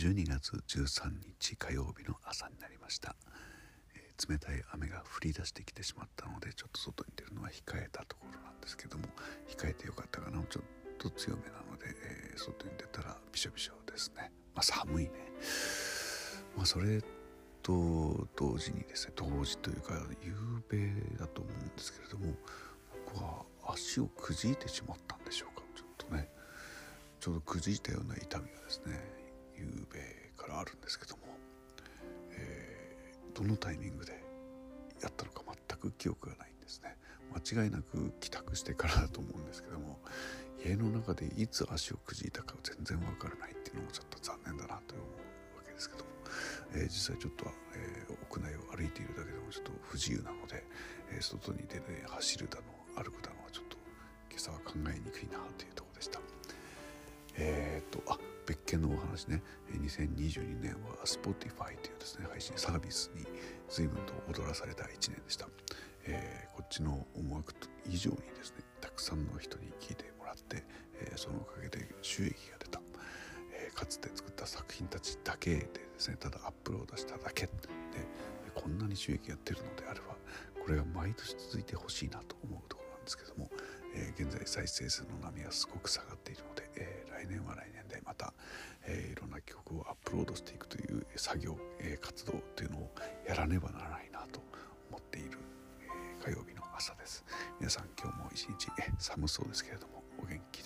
12月13日火曜日の朝になりました、えー、冷たい雨が降り出してきてしまったのでちょっと外に出るのは控えたところなんですけども控えてよかったかな。ちょっと強めなので、えー、外に出たらびしょびしょですね、まあ、寒いね、まあ、それと同時にですね同時というか夕べだと思うんですけれども僕は足をくじいてしまったんでしょうか。ちょっとねちょうどくじいたような痛みがですね夕べからあるんですけども、えー、どのタイミングでやったのか全く記憶がないんですね間違いなく帰宅してからだと思うんですけども家の中でいつ足をくじいたか全然わからないっていうのもちょっと残念だなと思うわけですけども、えー、実際ちょっと、えー、屋内を歩いているだけでもちょっと不自由なので、えー、外に出て走るだの歩くだのはちょっと今朝は考えにくいなというところでした。えー、っとあ別件のお話ね。2022年は Spotify というですね配信サービスに随分と踊らされた1年でした、えー、こっちの思惑以上にですねたくさんの人に聞いてもらって、えー、そのおかげで収益が出た、えー、かつて作った作品たちだけでですねただアップロードしただけでこんなに収益が出るのであればこれが毎年続いてほしいなと思うところなんですけども、え現在再生数の波がすごく下がっているので、え来年は来年でまた、えいろんな曲をアップロードしていくという作業、え活動というのをやらねばならないなと思っている、え火曜日の朝です。皆さん今日も一日、寒そうですけれどもお元気